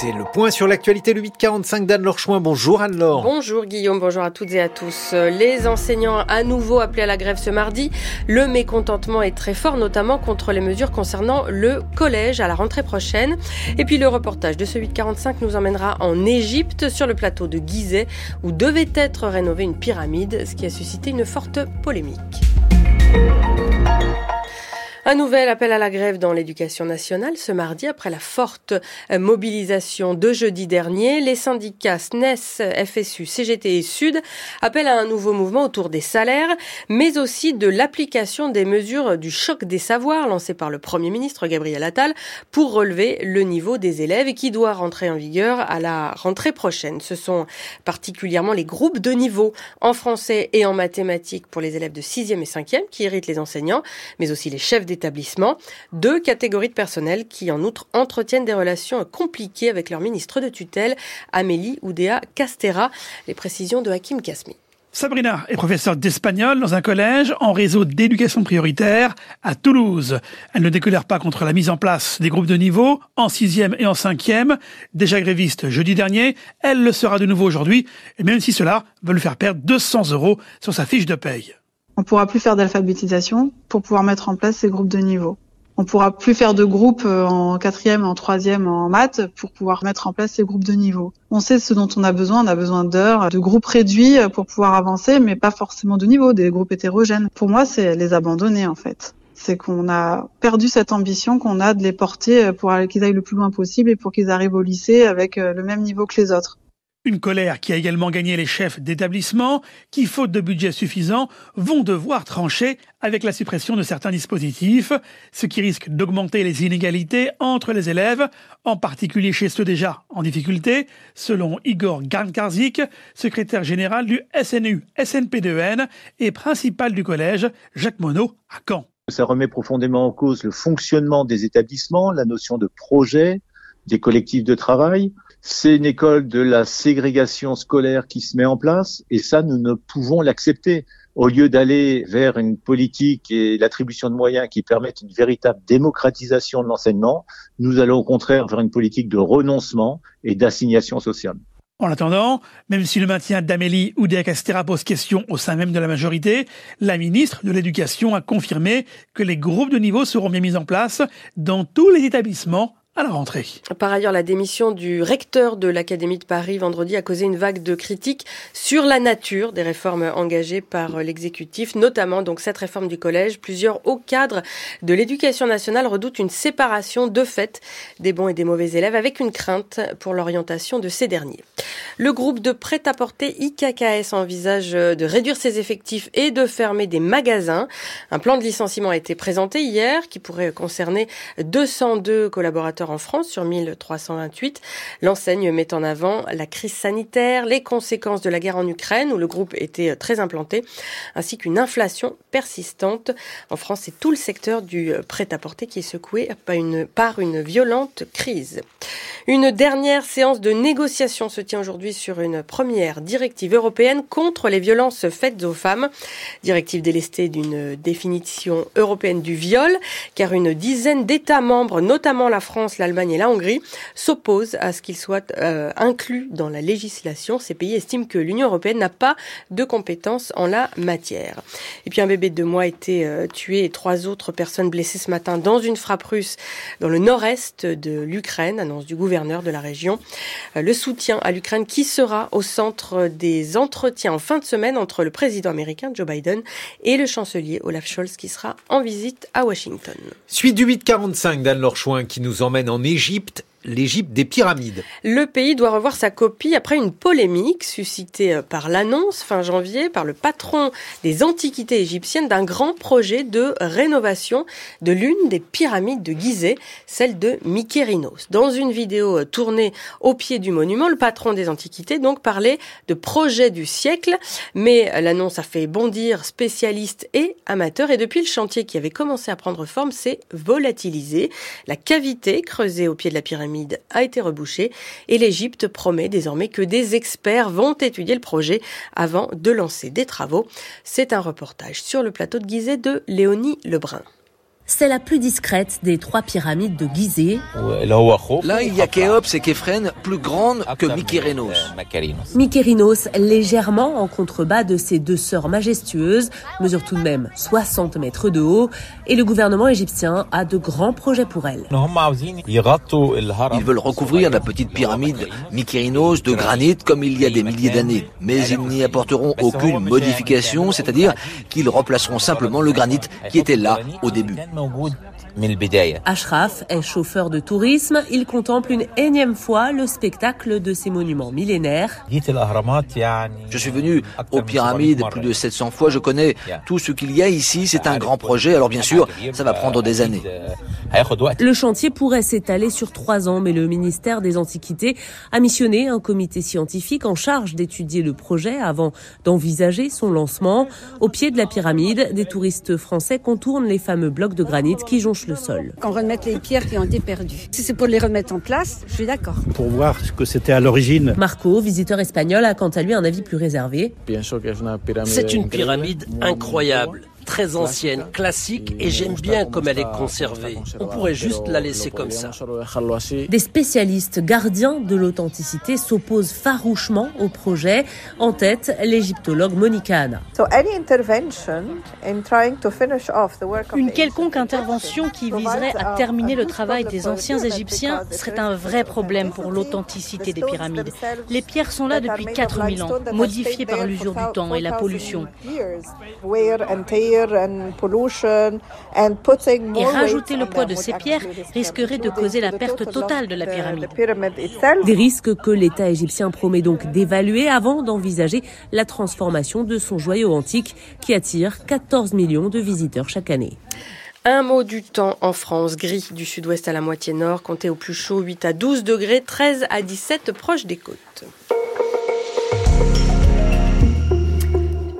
C'est le point sur l'actualité, le 845 d'Anne Lorchouin. Bonjour Anne-Laure. Bonjour Guillaume, bonjour à toutes et à tous. Les enseignants à nouveau appelés à la grève ce mardi. Le mécontentement est très fort, notamment contre les mesures concernant le collège à la rentrée prochaine. Et puis le reportage de ce 845 nous emmènera en Égypte, sur le plateau de Gizeh, où devait être rénovée une pyramide, ce qui a suscité une forte polémique. Un nouvel appel à la grève dans l'éducation nationale ce mardi après la forte euh, mobilisation de jeudi dernier. Les syndicats SNES, FSU, CGT et Sud appellent à un nouveau mouvement autour des salaires, mais aussi de l'application des mesures du choc des savoirs lancé par le Premier ministre Gabriel Attal pour relever le niveau des élèves qui doit rentrer en vigueur à la rentrée prochaine. Ce sont particulièrement les groupes de niveau en français et en mathématiques pour les élèves de 6e et 5e qui irritent les enseignants, mais aussi les chefs deux catégories de personnel qui en outre entretiennent des relations compliquées avec leur ministre de tutelle, Amélie Oudéa Castera. Les précisions de Hakim Kasmi. Sabrina est professeure d'espagnol dans un collège en réseau d'éducation prioritaire à Toulouse. Elle ne décolère pas contre la mise en place des groupes de niveau en sixième et en cinquième. Déjà gréviste jeudi dernier, elle le sera de nouveau aujourd'hui, et même si cela veut lui faire perdre 200 euros sur sa fiche de paye. On pourra plus faire d'alphabétisation pour pouvoir mettre en place ces groupes de niveau. On pourra plus faire de groupes euh, en quatrième, en troisième, en maths pour pouvoir mettre en place ces groupes de niveau. On sait ce dont on a besoin. On a besoin d'heures, de groupes réduits pour pouvoir avancer, mais pas forcément de niveau, des groupes hétérogènes. Pour moi, c'est les abandonner en fait. C'est qu'on a perdu cette ambition qu'on a de les porter pour qu'ils aillent le plus loin possible et pour qu'ils arrivent au lycée avec euh, le même niveau que les autres. Une colère qui a également gagné les chefs d'établissement qui, faute de budget suffisant, vont devoir trancher avec la suppression de certains dispositifs, ce qui risque d'augmenter les inégalités entre les élèves, en particulier chez ceux déjà en difficulté, selon Igor Garnkarzik, secrétaire général du SNU SNP2N et principal du collège Jacques Monod à Caen. Ça remet profondément en cause le fonctionnement des établissements, la notion de projet, des collectifs de travail. C'est une école de la ségrégation scolaire qui se met en place et ça, nous ne pouvons l'accepter. Au lieu d'aller vers une politique et l'attribution de moyens qui permettent une véritable démocratisation de l'enseignement, nous allons au contraire vers une politique de renoncement et d'assignation sociale. En attendant, même si le maintien d'Amélie Oudéa-Castera pose question au sein même de la majorité, la ministre de l'Éducation a confirmé que les groupes de niveau seront bien mis en place dans tous les établissements à la rentrée. Par ailleurs, la démission du recteur de l'Académie de Paris vendredi a causé une vague de critiques sur la nature des réformes engagées par l'exécutif, notamment donc cette réforme du collège. Plusieurs hauts cadres de l'éducation nationale redoutent une séparation de fait des bons et des mauvais élèves avec une crainte pour l'orientation de ces derniers. Le groupe de prêt-à-porter IKKS envisage de réduire ses effectifs et de fermer des magasins. Un plan de licenciement a été présenté hier qui pourrait concerner 202 collaborateurs en France sur 1328. L'enseigne met en avant la crise sanitaire, les conséquences de la guerre en Ukraine où le groupe était très implanté, ainsi qu'une inflation persistante. En France, c'est tout le secteur du prêt-à-porter qui est secoué par une, par une violente crise. Une dernière séance de négociation se tient aujourd'hui sur une première directive européenne contre les violences faites aux femmes. Directive délestée d'une définition européenne du viol, car une dizaine d'États membres, notamment la France, l'Allemagne et la Hongrie s'opposent à ce qu'il soit euh, inclus dans la législation. Ces pays estiment que l'Union européenne n'a pas de compétences en la matière. Et puis un bébé de deux mois a été euh, tué et trois autres personnes blessées ce matin dans une frappe russe dans le nord-est de l'Ukraine, annonce du gouverneur de la région. Euh, le soutien à l'Ukraine qui sera au centre des entretiens en fin de semaine entre le président américain Joe Biden et le chancelier Olaf Scholz qui sera en visite à Washington. Suite du 845 d'Anne Lorchouin qui nous emmène en Égypte l'Égypte des pyramides. Le pays doit revoir sa copie après une polémique suscitée euh, par l'annonce fin janvier par le patron des antiquités égyptiennes d'un grand projet de rénovation de l'une des pyramides de Gizeh, celle de Mykérinos. Dans une vidéo euh, tournée au pied du monument, le patron des antiquités donc parlait de projet du siècle, mais l'annonce a fait bondir spécialistes et amateurs et depuis le chantier qui avait commencé à prendre forme s'est volatilisé. La cavité creusée au pied de la pyramide a été rebouché et l'Égypte promet désormais que des experts vont étudier le projet avant de lancer des travaux. C'est un reportage sur le plateau de Gizeh de Léonie Lebrun. C'est la plus discrète des trois pyramides de Gizeh. Là, il y a Khéops et Képhren, plus grandes que Mykérinos. Mykérinos, légèrement en contrebas de ces deux sœurs majestueuses, mesure tout de même 60 mètres de haut, et le gouvernement égyptien a de grands projets pour elle. Ils veulent recouvrir la petite pyramide Mykérinos de granit comme il y a des milliers d'années, mais ils n'y apporteront aucune modification, c'est-à-dire qu'ils remplaceront simplement le granit qui était là au début. good Ashraf est chauffeur de tourisme. Il contemple une énième fois le spectacle de ces monuments millénaires. Je suis venu aux pyramides plus de 700 fois. Je connais tout ce qu'il y a ici. C'est un grand projet. Alors bien sûr, ça va prendre des années. Le chantier pourrait s'étaler sur trois ans, mais le ministère des Antiquités a missionné un comité scientifique en charge d'étudier le projet avant d'envisager son lancement. Au pied de la pyramide, des touristes français contournent les fameux blocs de granit qui jonchent le sol. Qu'on remette les pierres qui ont été perdues. Si c'est pour les remettre en place, je suis d'accord. Pour voir ce que c'était à l'origine. Marco, visiteur espagnol, a quant à lui un avis plus réservé. C'est une pyramide incroyable très ancienne, classique, et j'aime bien comme elle est conservée. On pourrait juste la laisser comme ça. Des spécialistes gardiens de l'authenticité s'opposent farouchement au projet. En tête, l'égyptologue Monica Anna. Une quelconque intervention qui viserait à terminer le travail des anciens Égyptiens serait un vrai problème pour l'authenticité des pyramides. Les pierres sont là depuis 4000 ans, modifiées par l'usure du temps et la pollution. Et rajouter le poids de ces pierres risquerait de causer la perte totale de la pyramide. Des risques que l'État égyptien promet donc d'évaluer avant d'envisager la transformation de son joyau antique qui attire 14 millions de visiteurs chaque année. Un mot du temps en France, gris du sud-ouest à la moitié nord, comptez au plus chaud 8 à 12 degrés, 13 à 17 proche des côtes.